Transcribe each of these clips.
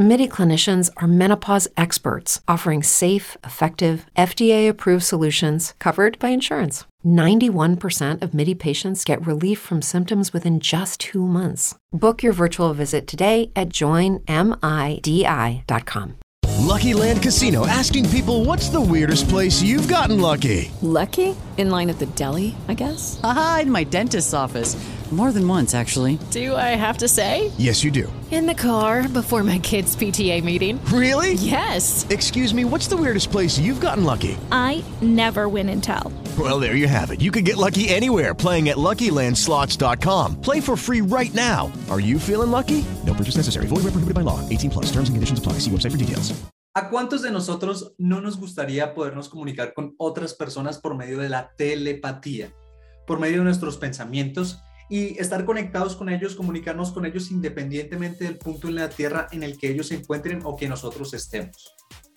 MIDI clinicians are menopause experts offering safe, effective, FDA approved solutions covered by insurance. 91% of MIDI patients get relief from symptoms within just two months. Book your virtual visit today at joinmidi.com. Lucky Land Casino asking people what's the weirdest place you've gotten lucky? Lucky? In line at the deli, I guess? Aha, in my dentist's office. More than once, actually. Do I have to say? Yes, you do. In the car before my kids' PTA meeting. Really? Yes. Excuse me, what's the weirdest place you've gotten lucky? I never win and tell. Well, there you have it. You can get lucky anywhere playing at LuckyLandSlots.com. Play for free right now. Are you feeling lucky? No purchase necessary. Void where prohibited by law. 18 plus. Terms and conditions apply. See website for details. ¿A cuántos de nosotros no nos gustaría podernos comunicar con otras personas por medio de la telepatía? Por medio de nuestros pensamientos y estar conectados con ellos, comunicarnos con ellos independientemente del punto en la Tierra en el que ellos se encuentren o que nosotros estemos.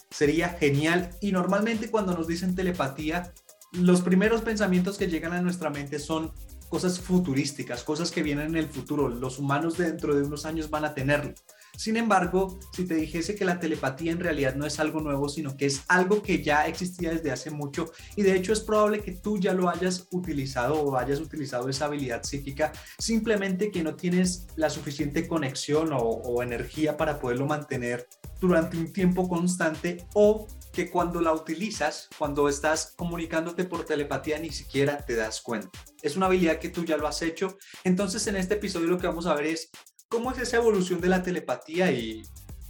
Sería genial y normalmente cuando nos dicen telepatía, los primeros pensamientos que llegan a nuestra mente son cosas futurísticas, cosas que vienen en el futuro. Los humanos dentro de unos años van a tenerlo. Sin embargo, si te dijese que la telepatía en realidad no es algo nuevo, sino que es algo que ya existía desde hace mucho y de hecho es probable que tú ya lo hayas utilizado o hayas utilizado esa habilidad psíquica, simplemente que no tienes la suficiente conexión o, energía para poderlo mantener durante un tiempo constante o que cuando la utilizas, cuando estás comunicándote por telepatía, ni siquiera te das cuenta. Es una habilidad que tú ya lo has hecho. Entonces, en este episodio lo que vamos a ver es cómo es esa evolución de la telepatía y,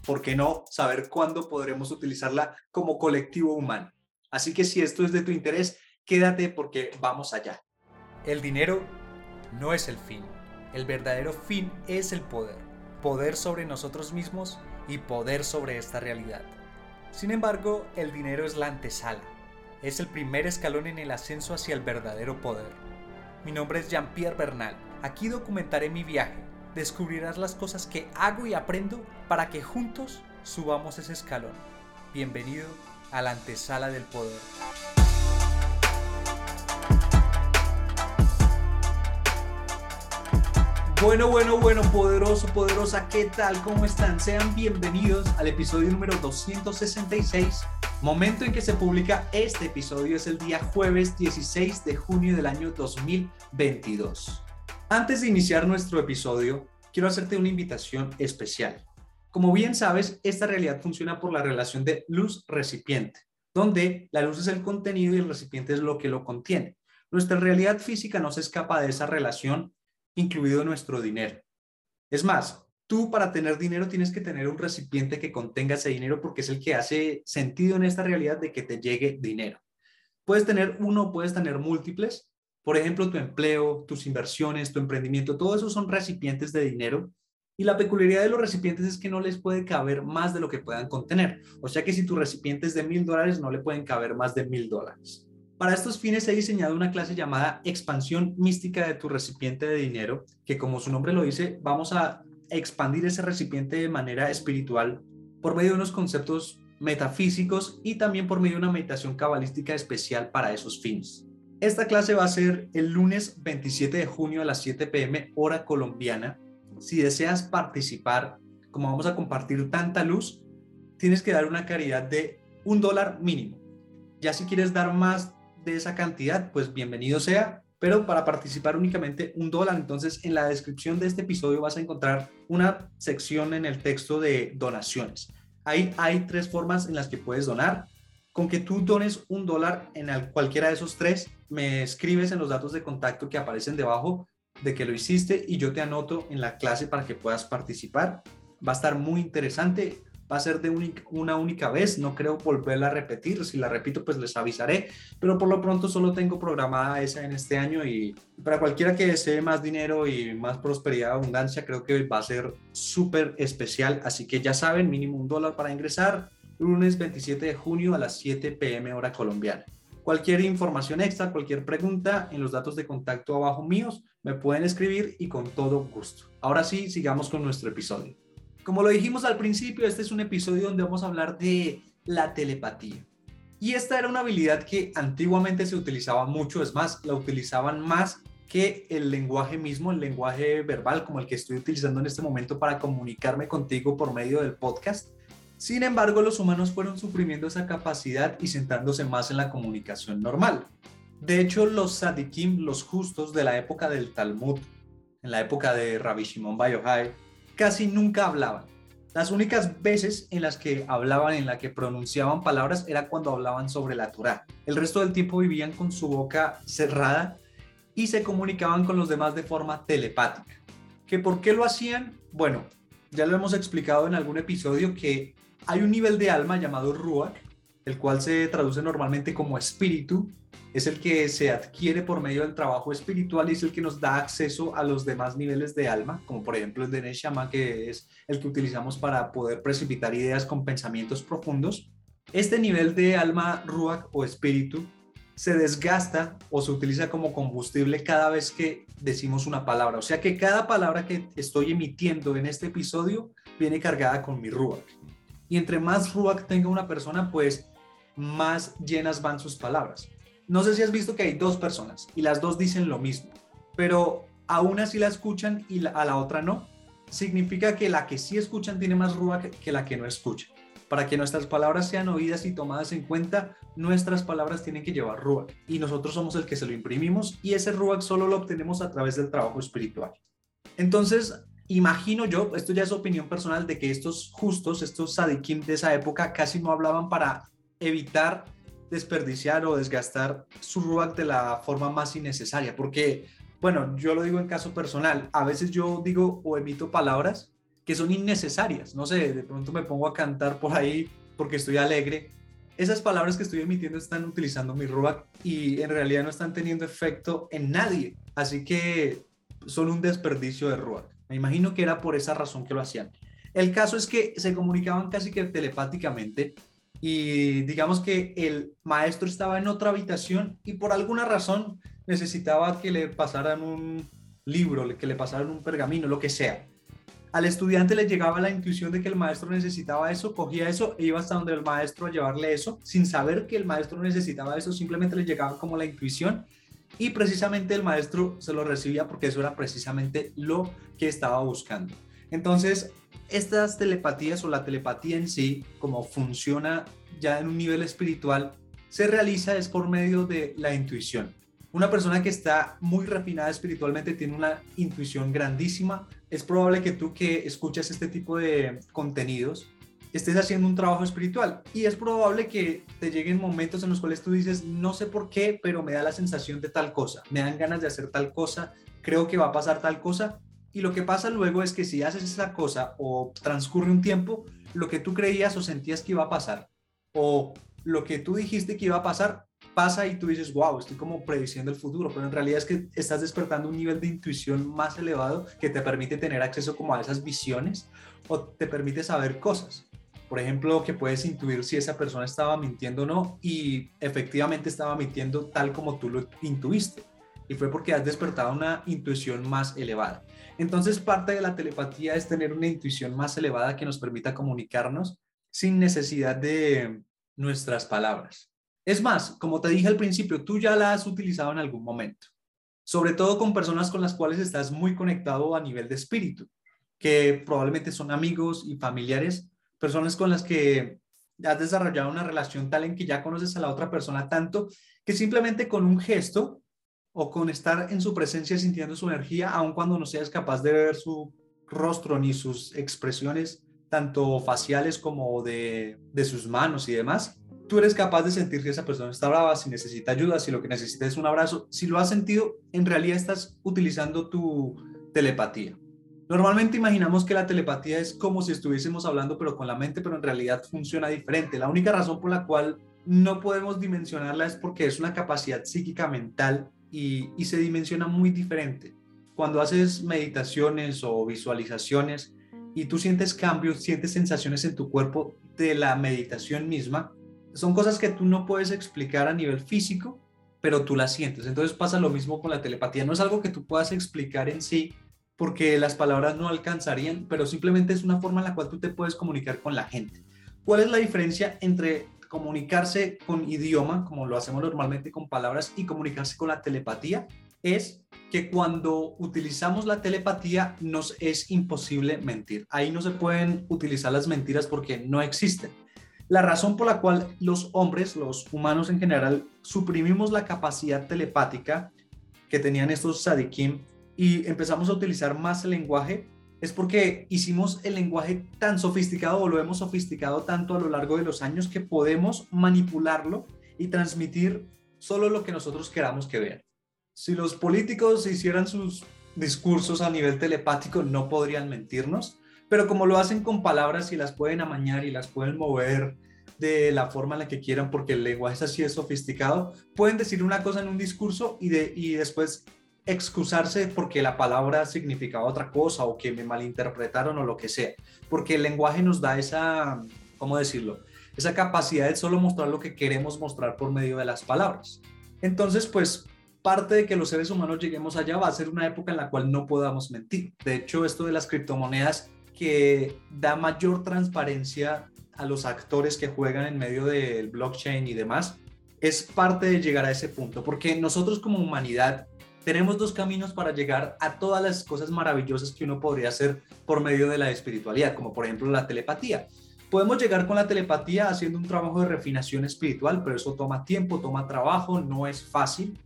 ¿por qué no?, saber cuándo podremos utilizarla como colectivo humano. Así que si esto es de tu interés, quédate porque vamos allá. El dinero no es el fin. El verdadero fin es el poder. Poder sobre nosotros mismos y poder sobre esta realidad. Sin embargo, el dinero es la antesala. Es el primer escalón en el ascenso hacia el verdadero poder. Mi nombre es Jean-Pierre Bernal. Aquí documentaré mi viaje descubrirás las cosas que hago y aprendo para que juntos subamos ese escalón. Bienvenido a la antesala del poder. Bueno, bueno, bueno, poderoso, poderosa, ¿qué tal? ¿Cómo están? Sean bienvenidos al episodio número 266. Momento en que se publica este episodio es el día jueves 16 de junio del año 2022. Antes de iniciar nuestro episodio, quiero hacerte una invitación especial. Como bien sabes, esta realidad funciona por la relación de luz-recipiente, donde la luz es el contenido y el recipiente es lo que lo contiene. Nuestra realidad física no se escapa de esa relación incluido nuestro dinero. Es más, tú para tener dinero tienes que tener un recipiente que contenga ese dinero porque es el que hace sentido en esta realidad de que te llegue dinero. Puedes tener uno, puedes tener múltiples. Por ejemplo, tu empleo, tus inversiones, tu emprendimiento, todo eso son recipientes de dinero. Y la peculiaridad de los recipientes es que no les puede caber más de lo que puedan contener. O sea que si tu recipiente es de mil dólares, no le pueden caber más de mil dólares. Para estos fines he diseñado una clase llamada Expansión Mística de tu recipiente de dinero, que como su nombre lo dice, vamos a expandir ese recipiente de manera espiritual por medio de unos conceptos metafísicos y también por medio de una meditación cabalística especial para esos fines. Esta clase va a ser el lunes 27 de junio a las 7 pm hora colombiana. Si deseas participar, como vamos a compartir tanta luz, tienes que dar una caridad de un dólar mínimo. Ya si quieres dar más de esa cantidad, pues bienvenido sea, pero para participar únicamente un dólar. Entonces, en la descripción de este episodio vas a encontrar una sección en el texto de donaciones. Ahí hay tres formas en las que puedes donar. Con que tú dones un dólar en cualquiera de esos tres, me escribes en los datos de contacto que aparecen debajo de que lo hiciste y yo te anoto en la clase para que puedas participar. Va a estar muy interesante va a ser de una única vez, no creo volverla a repetir, si la repito pues les avisaré, pero por lo pronto solo tengo programada esa en este año y para cualquiera que desee más dinero y más prosperidad, abundancia, creo que va a ser súper especial, así que ya saben, mínimo un dólar para ingresar, lunes 27 de junio a las 7 pm hora colombiana. Cualquier información extra, cualquier pregunta en los datos de contacto abajo míos, me pueden escribir y con todo gusto. Ahora sí, sigamos con nuestro episodio. Como lo dijimos al principio, este es un episodio donde vamos a hablar de la telepatía. Y esta era una habilidad que antiguamente se utilizaba mucho, es más, la utilizaban más que el lenguaje mismo, el lenguaje verbal como el que estoy utilizando en este momento para comunicarme contigo por medio del podcast. Sin embargo, los humanos fueron suprimiendo esa capacidad y centrándose más en la comunicación normal. De hecho, los sadikim, los justos de la época del Talmud, en la época de Rabbi Shimon Bar casi nunca hablaban. Las únicas veces en las que hablaban, en las que pronunciaban palabras, era cuando hablaban sobre la Torah. El resto del tiempo vivían con su boca cerrada y se comunicaban con los demás de forma telepática. ¿Que ¿Por qué lo hacían? Bueno, ya lo hemos explicado en algún episodio que hay un nivel de alma llamado Ruach, el cual se traduce normalmente como espíritu, es el que se adquiere por medio del trabajo espiritual y es el que nos da acceso a los demás niveles de alma, como por ejemplo el de Neshama, que es el que utilizamos para poder precipitar ideas con pensamientos profundos. Este nivel de alma, ruach o espíritu se desgasta o se utiliza como combustible cada vez que decimos una palabra. O sea que cada palabra que estoy emitiendo en este episodio viene cargada con mi ruach. Y entre más ruach tenga una persona, pues más llenas van sus palabras no sé si has visto que hay dos personas y las dos dicen lo mismo, pero a una sí la escuchan y a la otra no. Significa que la que sí escuchan tiene más rúa que, la que no escucha. Para que nuestras palabras sean oídas y tomadas en cuenta, nuestras palabras tienen que llevar rúa y nosotros somos el que se lo imprimimos y ese rúa solo lo obtenemos a través del trabajo espiritual. Entonces, imagino yo, esto ya es opinión personal, de que estos justos, estos sadikim de esa época casi no hablaban para evitar desperdiciar o desgastar su ruach de la forma más innecesaria, porque, bueno, yo lo digo en caso personal, a veces yo digo o emito palabras que son innecesarias, no sé, de pronto me pongo a cantar por ahí porque estoy alegre. Esas palabras que estoy emitiendo están utilizando mi ruach y en realidad no están teniendo efecto en nadie, así que son un desperdicio de ruach. Me imagino que era por esa razón que lo hacían. El caso es que se comunicaban casi que telepáticamente y digamos que el maestro estaba en otra habitación y por alguna razón necesitaba que le pasaran un libro, que le pasaran un pergamino, lo que sea. Al estudiante le llegaba la intuición de que el maestro necesitaba eso, cogía eso e iba hasta donde el maestro a llevarle eso, sin saber que el maestro necesitaba eso, simplemente le llegaba como la intuición y precisamente el maestro se lo recibía porque eso era precisamente lo que estaba buscando. Entonces, estas telepatías o la telepatía en sí, como funciona ya en un nivel espiritual, se realiza es por medio de la intuición. Una persona que está muy refinada espiritualmente tiene una intuición grandísima. Es probable que tú que escuchas este tipo de contenidos estés haciendo un trabajo espiritual y es probable que te lleguen momentos en los cuales tú dices, no sé por qué, pero me da la sensación de tal cosa, me dan ganas de hacer tal cosa, creo que va a pasar tal cosa y lo que pasa luego es que si haces esa cosa o transcurre un tiempo, lo que tú creías o sentías que iba a pasar, o lo que tú dijiste que iba a pasar, pasa y tú dices, wow, estoy como prediciendo el futuro, pero en realidad es que estás despertando un nivel de intuición más elevado que te permite tener acceso como a esas visiones o te permite saber cosas. Por ejemplo, que puedes intuir si esa persona estaba mintiendo o no y efectivamente estaba mintiendo tal como tú lo intuiste. Y fue porque has despertado una intuición más elevada. Entonces, parte de la telepatía es tener una intuición más elevada que nos permita comunicarnos sin necesidad de nuestras palabras. Es más, como te dije al principio, tú ya la has utilizado en algún momento, sobre todo con personas con las cuales estás muy conectado a nivel de espíritu, que probablemente son amigos y familiares, personas con las que has desarrollado una relación tal en que ya conoces a la otra persona tanto que simplemente con un gesto o con estar en su presencia sintiendo su energía, aun cuando no seas capaz de ver su rostro ni sus expresiones, tanto faciales como de, sus manos y demás, tú eres capaz de sentir que esa persona está brava, si necesita ayuda, si lo que necesita es un abrazo, si lo has sentido, en realidad estás utilizando tu telepatía. Normalmente imaginamos que la telepatía es como si estuviésemos hablando pero con la mente, pero en realidad funciona diferente. La única razón por la cual no podemos dimensionarla es porque es una capacidad psíquica mental y, se dimensiona muy diferente. Cuando haces meditaciones o visualizaciones y tú sientes cambios, sientes sensaciones en tu cuerpo de la meditación misma, son cosas que tú no puedes explicar a nivel físico, pero tú las sientes. Entonces pasa lo mismo con la telepatía. No es algo que tú puedas explicar en sí, porque las palabras no alcanzarían, pero simplemente es una forma en la cual tú te puedes comunicar con la gente. ¿Cuál es la diferencia entre comunicarse con idioma, como lo hacemos normalmente con palabras, y comunicarse con la telepatía? Es que cuando utilizamos la telepatía nos es imposible mentir. Ahí no se pueden utilizar las mentiras porque no existen. La razón por la cual los hombres, los humanos en general, suprimimos la capacidad telepática que tenían estos sadikim y empezamos a utilizar más el lenguaje es porque hicimos el lenguaje tan sofisticado o lo hemos sofisticado tanto a lo largo de los años que podemos manipularlo y transmitir solo lo que nosotros queramos que vean. Si los políticos hicieran sus discursos a nivel telepático, no podrían mentirnos, pero como lo hacen con palabras y las pueden amañar y las pueden mover de la forma en la que quieran, porque el lenguaje es así, es sofisticado, pueden decir una cosa en un discurso y, de, y después excusarse porque la palabra significaba otra cosa o que me malinterpretaron o lo que sea, porque el lenguaje nos da esa, ¿cómo decirlo? Esa capacidad de solo mostrar lo que queremos mostrar por medio de las palabras. Entonces, pues parte de que los seres humanos lleguemos allá va a ser una época en la cual no podamos mentir. De hecho, esto de las criptomonedas que da mayor transparencia a los actores que juegan en medio del blockchain y demás, es parte de llegar a ese punto, porque nosotros como humanidad tenemos dos caminos para llegar a todas las cosas maravillosas que uno podría hacer por medio de la espiritualidad, como por ejemplo la telepatía. Podemos llegar con la telepatía haciendo un trabajo de refinación espiritual, pero eso toma tiempo, toma trabajo, no es fácil.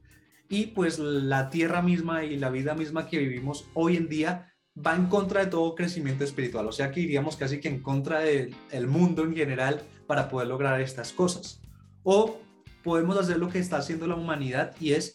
Y pues la tierra misma y la vida misma que vivimos hoy en día va en contra de todo crecimiento espiritual, o sea que iríamos casi que en contra del mundo en general para poder lograr estas cosas. O podemos hacer lo que está haciendo la humanidad y es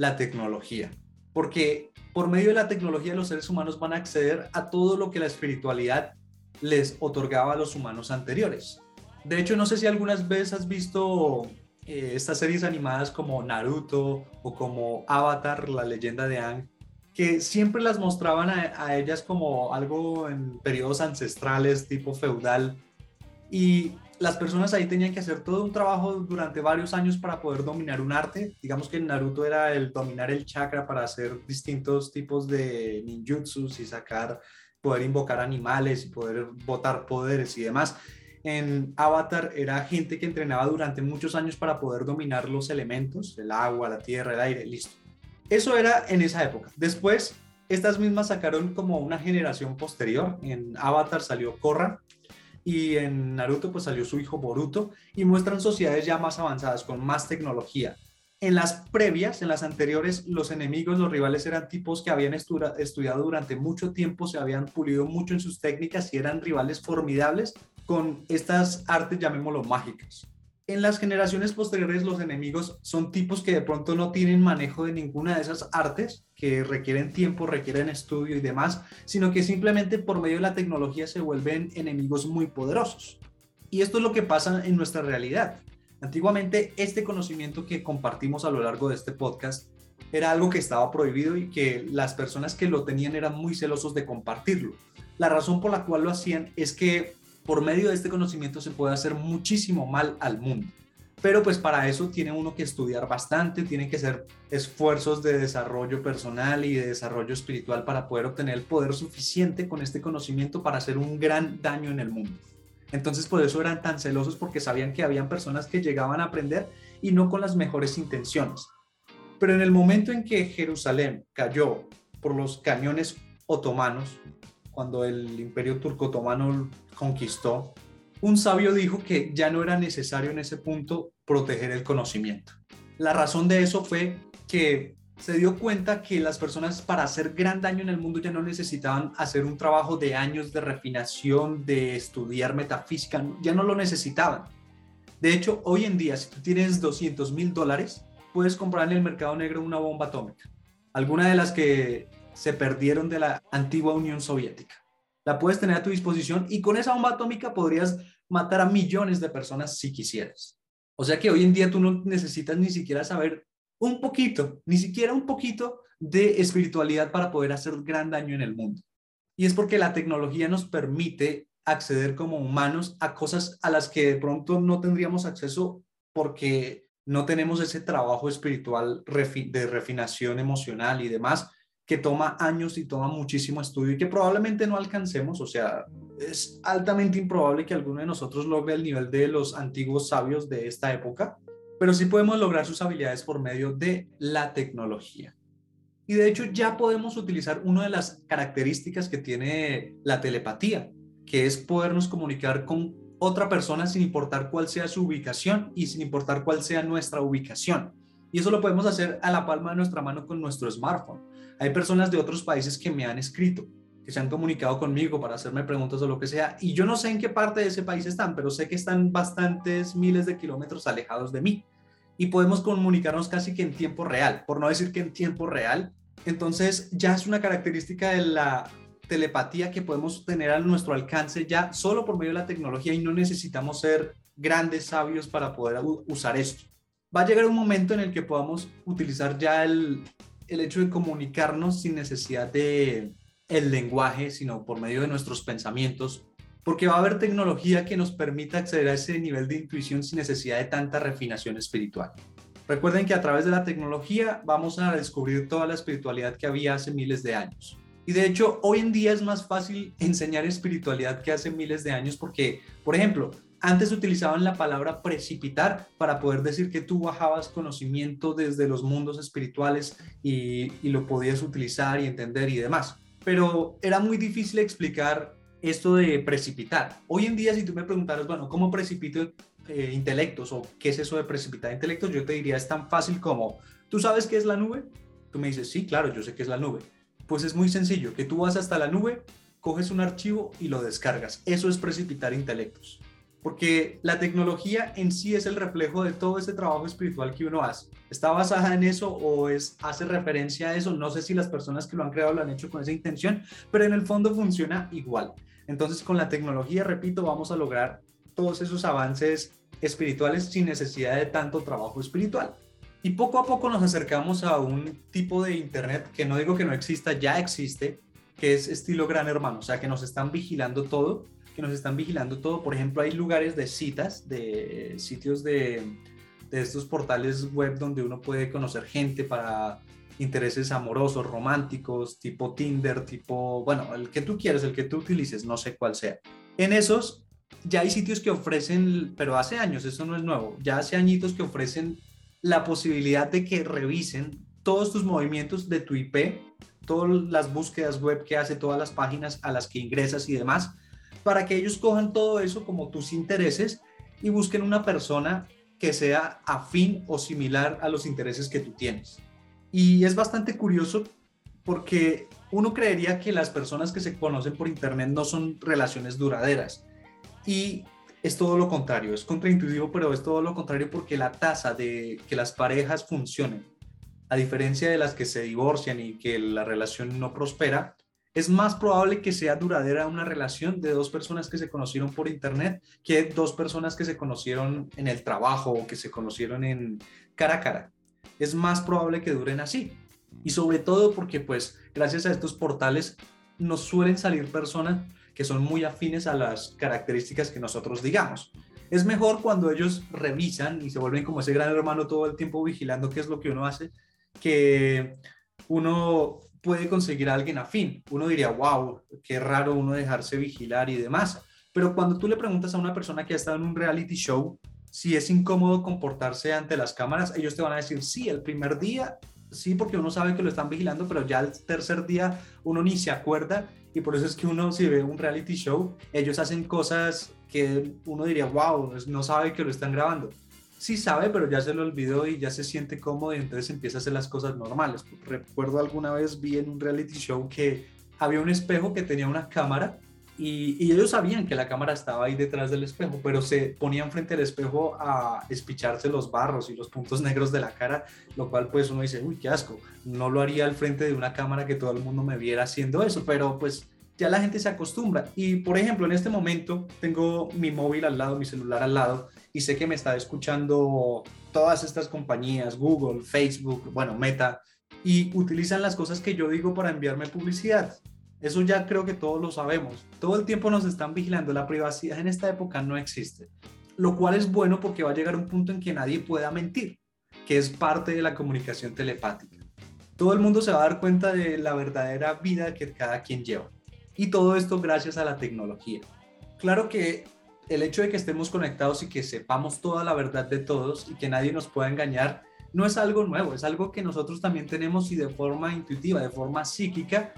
la tecnología, porque por medio de la tecnología los seres humanos van a acceder a todo lo que la espiritualidad les otorgaba a los humanos anteriores. De hecho, no sé si algunas veces has visto eh, estas series animadas como Naruto o como Avatar, la leyenda de Aang, que siempre las mostraban a, a ellas como algo en periodos ancestrales, tipo feudal, y las personas ahí tenían que hacer todo un trabajo durante varios años para poder dominar un arte. Digamos que en Naruto era el dominar el chakra para hacer distintos tipos de ninjutsus y sacar, poder invocar animales y poder botar poderes y demás. En Avatar era gente que entrenaba durante muchos años para poder dominar los elementos, el agua, la tierra, el aire, listo. Eso era en esa época. Después, estas mismas sacaron como una generación posterior. En Avatar salió Korra, y en Naruto pues salió su hijo Boruto y muestran sociedades ya más avanzadas, con más tecnología. En las previas, en las anteriores, los enemigos, los rivales eran tipos que habían estudiado durante mucho tiempo, se habían pulido mucho en sus técnicas y eran rivales formidables con estas artes, llamémoslo mágicas. En las generaciones posteriores los enemigos son tipos que de pronto no tienen manejo de ninguna de esas artes, que requieren tiempo, requieren estudio y demás, sino que simplemente por medio de la tecnología se vuelven enemigos muy poderosos. Y esto es lo que pasa en nuestra realidad. Antiguamente este conocimiento que compartimos a lo largo de este podcast era algo que estaba prohibido y que las personas que lo tenían eran muy celosos de compartirlo. La razón por la cual lo hacían es que por medio de este conocimiento se puede hacer muchísimo mal al mundo. Pero pues para eso tiene uno que estudiar bastante, tiene que hacer esfuerzos de desarrollo personal y de desarrollo espiritual para poder obtener el poder suficiente con este conocimiento para hacer un gran daño en el mundo. Entonces por eso eran tan celosos porque sabían que habían personas que llegaban a aprender y no con las mejores intenciones. Pero en el momento en que Jerusalén cayó por los cañones otomanos, cuando el imperio turco otomano conquistó, un sabio dijo que ya no era necesario en ese punto proteger el conocimiento. La razón de eso fue que se dio cuenta que las personas para hacer gran daño en el mundo ya no necesitaban hacer un trabajo de años de refinación, de estudiar metafísica, ya no lo necesitaban. De hecho, hoy en día, si tú tienes 200 mil dólares, puedes comprar en el mercado negro una bomba atómica. Alguna de las que se perdieron de la antigua Unión Soviética. La puedes tener a tu disposición y con esa bomba atómica podrías matar a millones de personas si quisieras. O sea que hoy en día tú no necesitas ni siquiera saber un poquito, ni siquiera un poquito de espiritualidad para poder hacer gran daño en el mundo. Y es porque la tecnología nos permite acceder como humanos a cosas a las que de pronto no tendríamos acceso porque no tenemos ese trabajo espiritual de refinación emocional y demás que toma años y toma muchísimo estudio y que probablemente no alcancemos, o sea, es altamente improbable que alguno de nosotros logre el nivel de los antiguos sabios de esta época, pero sí podemos lograr sus habilidades por medio de la tecnología. Y de hecho ya podemos utilizar una de las características que tiene la telepatía, que es podernos comunicar con otra persona sin importar cuál sea su ubicación y sin importar cuál sea nuestra ubicación. Y eso lo podemos hacer a la palma de nuestra mano con nuestro smartphone. Hay personas de otros países que me han escrito, que se han comunicado conmigo para hacerme preguntas o lo que sea, y yo no sé en qué parte de ese país están, pero sé que están bastantes miles de kilómetros alejados de mí. Y podemos comunicarnos casi que en tiempo real, por no decir que en tiempo real. Entonces ya es una característica de la telepatía que podemos tener a nuestro alcance ya solo por medio de la tecnología y no necesitamos ser grandes sabios para poder usar esto va a llegar un momento en el que podamos utilizar ya el, el hecho de comunicarnos sin necesidad de el lenguaje, sino por medio de nuestros pensamientos, porque va a haber tecnología que nos permita acceder a ese nivel de intuición sin necesidad de tanta refinación espiritual. Recuerden que a través de la tecnología vamos a descubrir toda la espiritualidad que había hace miles de años. Y de hecho, hoy en día es más fácil enseñar espiritualidad que hace miles de años porque, por ejemplo, antes utilizaban la palabra precipitar para poder decir que tú bajabas conocimiento desde los mundos espirituales y, lo podías utilizar y entender y demás. Pero era muy difícil explicar esto de precipitar. Hoy en día, si tú me preguntaras, bueno, ¿cómo precipito eh, intelectos o qué es eso de precipitar intelectos? Yo te diría, es tan fácil como, ¿tú sabes qué es la nube? Tú me dices, sí, claro, yo sé qué es la nube. Pues es muy sencillo, que tú vas hasta la nube, coges un archivo y lo descargas. Eso es precipitar intelectos porque la tecnología en sí es el reflejo de todo ese trabajo espiritual que uno hace. ¿Está basada en eso o es, hace referencia a eso? No sé si las personas que lo han creado lo han hecho con esa intención, pero en el fondo funciona igual. Entonces con la tecnología, repito, vamos a lograr todos esos avances espirituales sin necesidad de tanto trabajo espiritual. Y poco a poco nos acercamos a un tipo de Internet que no digo que no exista, ya existe, que es estilo gran hermano, o sea, que nos están vigilando todo que nos están vigilando todo. Por ejemplo, hay lugares de citas, de sitios de, de estos portales web donde uno puede conocer gente para intereses amorosos, románticos, tipo Tinder, tipo, bueno, el que tú quieres, el que tú utilices, no sé cuál sea. En esos ya hay sitios que ofrecen, pero hace años, eso no es nuevo, ya hace añitos que ofrecen la posibilidad de que revisen todos tus movimientos de tu IP, todas las búsquedas web que hace, todas las páginas a las que ingresas y demás, para que ellos cojan todo eso como tus intereses y busquen una persona que sea afín o similar a los intereses que tú tienes. Y es bastante curioso porque uno creería que las personas que se conocen por internet no son relaciones duraderas. Y es todo lo contrario, es contraintuitivo, pero es todo lo contrario porque la tasa de que las parejas funcionen, a diferencia de las que se divorcian y que la relación no prospera, es más probable que sea duradera una relación de dos personas que se conocieron por internet que dos personas que se conocieron en el trabajo o que se conocieron en cara a cara. Es más probable que duren así. Y sobre todo porque pues gracias a estos portales nos suelen salir personas que son muy afines a las características que nosotros digamos. Es mejor cuando ellos revisan y se vuelven como ese gran hermano todo el tiempo vigilando qué es lo que uno hace, que uno puede conseguir a alguien afín. Uno diría, wow, qué raro uno dejarse vigilar y demás. Pero cuando tú le preguntas a una persona que ha estado en un reality show si es incómodo comportarse ante las cámaras, ellos te van a decir, sí, el primer día, sí, porque uno sabe que lo están vigilando, pero ya el tercer día uno ni se acuerda y por eso es que uno si ve un reality show, ellos hacen cosas que uno diría, wow, no sabe que lo están grabando sí sabe, pero ya se lo olvidó y ya se siente cómodo y entonces empieza a hacer las cosas normales. Recuerdo alguna vez vi en un reality show que había un espejo que tenía una cámara y, ellos sabían que la cámara estaba ahí detrás del espejo, pero se ponían frente al espejo a espicharse los barros y los puntos negros de la cara, lo cual pues uno dice, uy, qué asco, no lo haría al frente de una cámara que todo el mundo me viera haciendo eso, pero pues ya la gente se acostumbra. Y por ejemplo, en este momento tengo mi móvil al lado, mi celular al lado, y sé que me está escuchando todas estas compañías, Google, Facebook, bueno, Meta, y utilizan las cosas que yo digo para enviarme publicidad. Eso ya creo que todos lo sabemos. Todo el tiempo nos están vigilando. La privacidad en esta época no existe. Lo cual es bueno porque va a llegar un punto en que nadie pueda mentir, que es parte de la comunicación telepática. todo el mundo se va a dar cuenta de la verdadera vida que cada quien lleva. Y todo esto gracias a la tecnología. Claro que el hecho de que estemos conectados y que sepamos toda la verdad de todos y que nadie nos pueda engañar no es algo nuevo, es algo que nosotros también tenemos y de forma intuitiva, de forma psíquica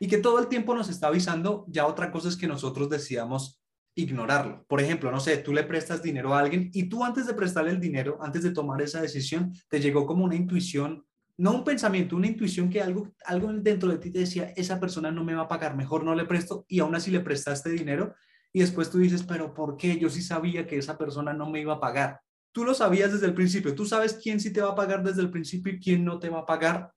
y que todo el tiempo nos está avisando. Ya otra cosa es que nosotros decidamos ignorarlo. Por ejemplo, no sé, tú le prestas dinero a alguien y tú antes de prestarle el dinero, antes de tomar esa decisión, te llegó como una intuición, no un pensamiento, una intuición que algo, algo dentro de ti te decía, esa persona no me va a pagar, mejor no le presto y aún así le prestaste dinero y después tú dices, pero ¿por qué? Yo sí sabía que esa persona no me iba a pagar. Tú lo sabías desde el principio, tú sabes quién sí te va a pagar desde el principio y quién no te va a pagar,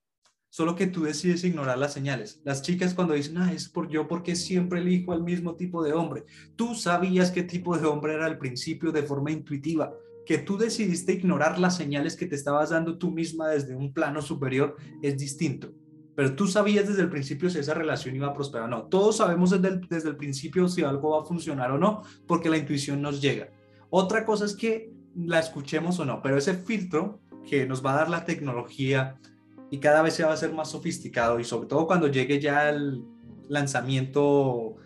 solo que tú decides ignorar las señales. Las chicas cuando dicen, ah, es por yo porque siempre elijo al mismo tipo de hombre, tú sabías qué tipo de hombre era al principio de forma intuitiva, que tú decidiste ignorar las señales que te estabas dando tú misma desde un plano superior es distinto pero tú sabías desde el principio si esa relación iba a prosperar o no. Todos sabemos desde el, desde el principio si algo va a funcionar o no, porque la intuición nos llega. Otra cosa es que la escuchemos o no, pero ese filtro que nos va a dar la tecnología y cada vez se va a ser más sofisticado y sobre todo cuando llegue ya el lanzamiento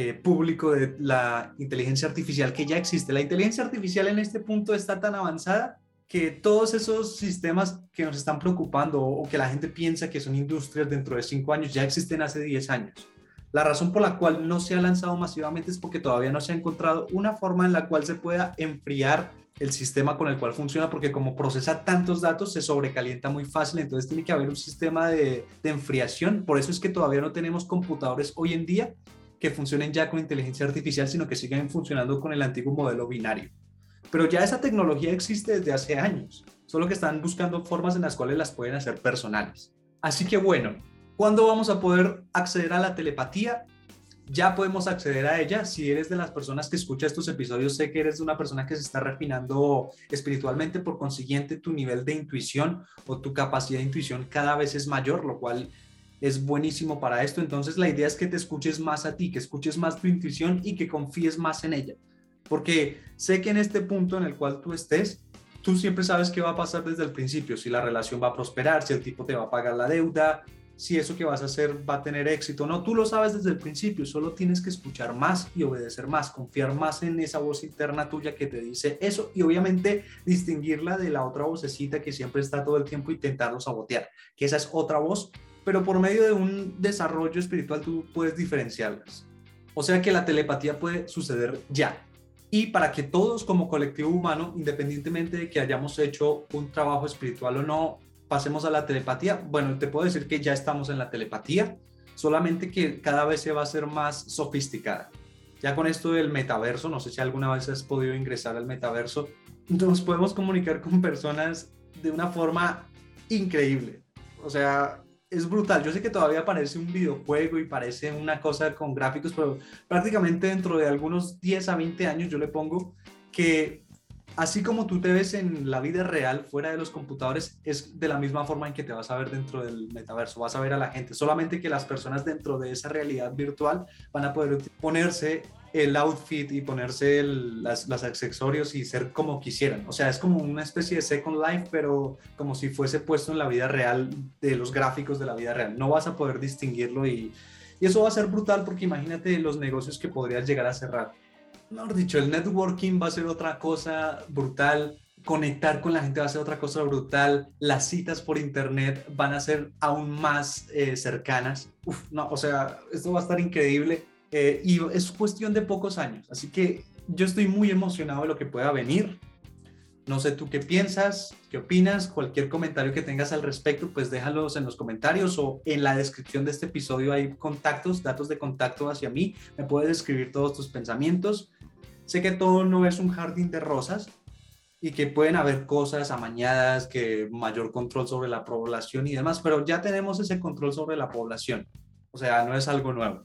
eh, público de la inteligencia artificial que ya existe. La inteligencia artificial en este punto está tan avanzada que todos esos sistemas que nos están preocupando o que la gente piensa que son industrias dentro de cinco años ya existen hace 10 años. La razón por la cual no se ha lanzado masivamente es porque todavía no se ha encontrado una forma en la cual se pueda enfriar el sistema con el cual funciona, porque como procesa tantos datos se sobrecalienta muy fácil, entonces tiene que haber un sistema de, de enfriación. Por eso es que todavía no tenemos computadores hoy en día que funcionen ya con inteligencia artificial, sino que siguen funcionando con el antiguo modelo binario. Pero ya esa tecnología existe desde hace años, solo que están buscando formas en las cuales las pueden hacer personales. Así que bueno, ¿cuándo vamos a poder acceder a la telepatía? Ya podemos acceder a ella. Si eres de las personas que escucha estos episodios, sé que eres una persona que se está refinando espiritualmente, por consiguiente tu nivel de intuición o tu capacidad de intuición cada vez es mayor, lo cual es buenísimo para esto. Entonces la idea es que te escuches más a ti, que escuches más tu intuición y que confíes más en ella. Porque sé que en este punto en el cual tú estés, tú siempre sabes qué va a pasar desde el principio, si la relación va a prosperar, si el tipo te va a pagar la deuda, si eso que vas a hacer va a tener éxito. No, tú lo sabes desde el principio, solo tienes que escuchar más y obedecer más, confiar más en esa voz interna tuya que te dice eso y obviamente distinguirla de la otra vocecita que siempre está todo el tiempo intentando sabotear, que esa es otra voz, pero por medio de un desarrollo espiritual tú puedes diferenciarlas. O sea que la telepatía puede suceder ya, y para que todos como colectivo humano, independientemente de que hayamos hecho un trabajo espiritual o no, pasemos a la telepatía, bueno, te puedo decir que ya estamos en la telepatía, solamente que cada vez se va a hacer más sofisticada. Ya con esto del metaverso, no sé si alguna vez has podido ingresar al metaverso, nos podemos comunicar con personas de una forma increíble. O sea, es brutal. Yo sé que todavía parece un videojuego y parece una cosa con gráficos, pero prácticamente dentro de algunos 10 a 20 años yo le pongo que así como tú te ves en la vida real fuera de los computadores, es de la misma forma en que te vas a ver dentro del metaverso, vas a ver a la gente, solamente que las personas dentro de esa realidad virtual van a poder ponerse el outfit y ponerse las, los accesorios y ser como quisieran. O sea, es como una especie de Second Life, pero como si fuese puesto en la vida real de los gráficos de la vida real. No vas a poder distinguirlo y, y eso va a ser brutal porque imagínate los negocios que podrías llegar a cerrar. Mejor dicho, el networking va a ser otra cosa brutal conectar con la gente va a ser otra cosa brutal, las citas por internet van a ser aún más eh, cercanas. No, o sea, esto va a estar increíble eh, y es cuestión de pocos años, así que yo estoy muy emocionado de lo que pueda venir. No sé tú qué piensas, qué opinas, cualquier comentario que tengas al respecto, pues déjalos en los comentarios o en la descripción de este episodio hay contactos, datos de contacto hacia mí, me puedes escribir todos tus pensamientos. Sé que todo no es un jardín de rosas y que pueden haber cosas amañadas, que mayor control sobre la población y demás, pero ya tenemos ese control sobre la población. O sea, no es algo nuevo.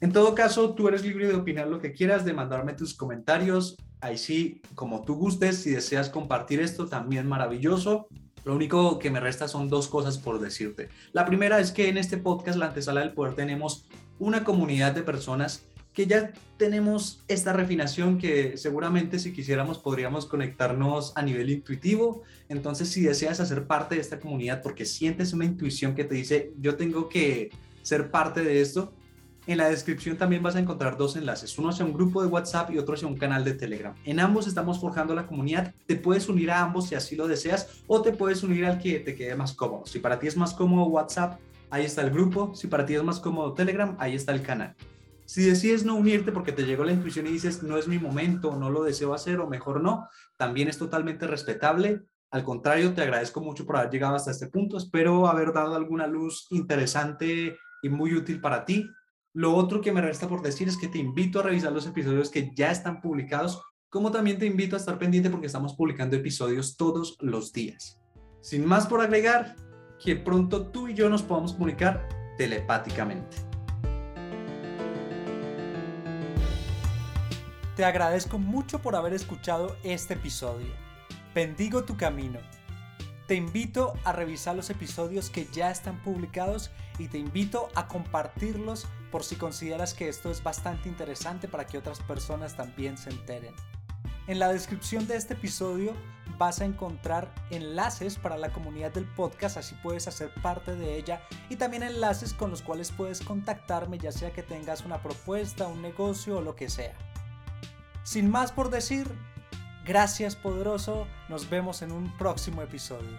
En todo caso, tú eres libre de opinar lo que quieras, de mandarme tus comentarios. Ahí sí, como tú gustes, si deseas compartir esto, también maravilloso. Lo único que me resta son dos cosas por decirte. La primera es que en este podcast, La Antesala del Poder, tenemos una comunidad de personas que ya tenemos esta refinación que seguramente si quisiéramos podríamos conectarnos a nivel intuitivo. Entonces, si deseas hacer parte de esta comunidad porque sientes una intuición que te dice, yo tengo que ser parte de esto, en la descripción también vas a encontrar dos enlaces, uno hacia un grupo de WhatsApp y otro hacia un canal de Telegram. En ambos estamos forjando la comunidad, te puedes unir a ambos si así lo deseas o te puedes unir al que te quede más cómodo. Si para ti es más cómodo WhatsApp, ahí está el grupo, si para ti es más cómodo Telegram, ahí está el canal. Si decides no unirte porque te llegó la intuición y dices, no es mi momento, no lo deseo hacer o mejor no, también es totalmente respetable. Al contrario, te agradezco mucho por haber llegado hasta este punto. Espero haber dado alguna luz interesante y muy útil para ti. Lo otro que me resta por decir es que te invito a revisar los episodios que ya están publicados, como también te invito a estar pendiente porque estamos publicando episodios todos los días. Sin más por agregar, que pronto tú y yo nos podamos comunicar telepáticamente. Te agradezco mucho por haber escuchado este episodio. Bendigo tu camino. Te invito a revisar los episodios que ya están publicados y te invito a compartirlos por si consideras que esto es bastante interesante para que otras personas también se enteren. En la descripción de este episodio vas a encontrar enlaces para la comunidad del podcast, así puedes hacer parte de ella y también enlaces con los cuales puedes contactarme ya sea que tengas una propuesta, un negocio o lo que sea. Sin más por decir, Gracias poderoso, nos vemos en un próximo episodio.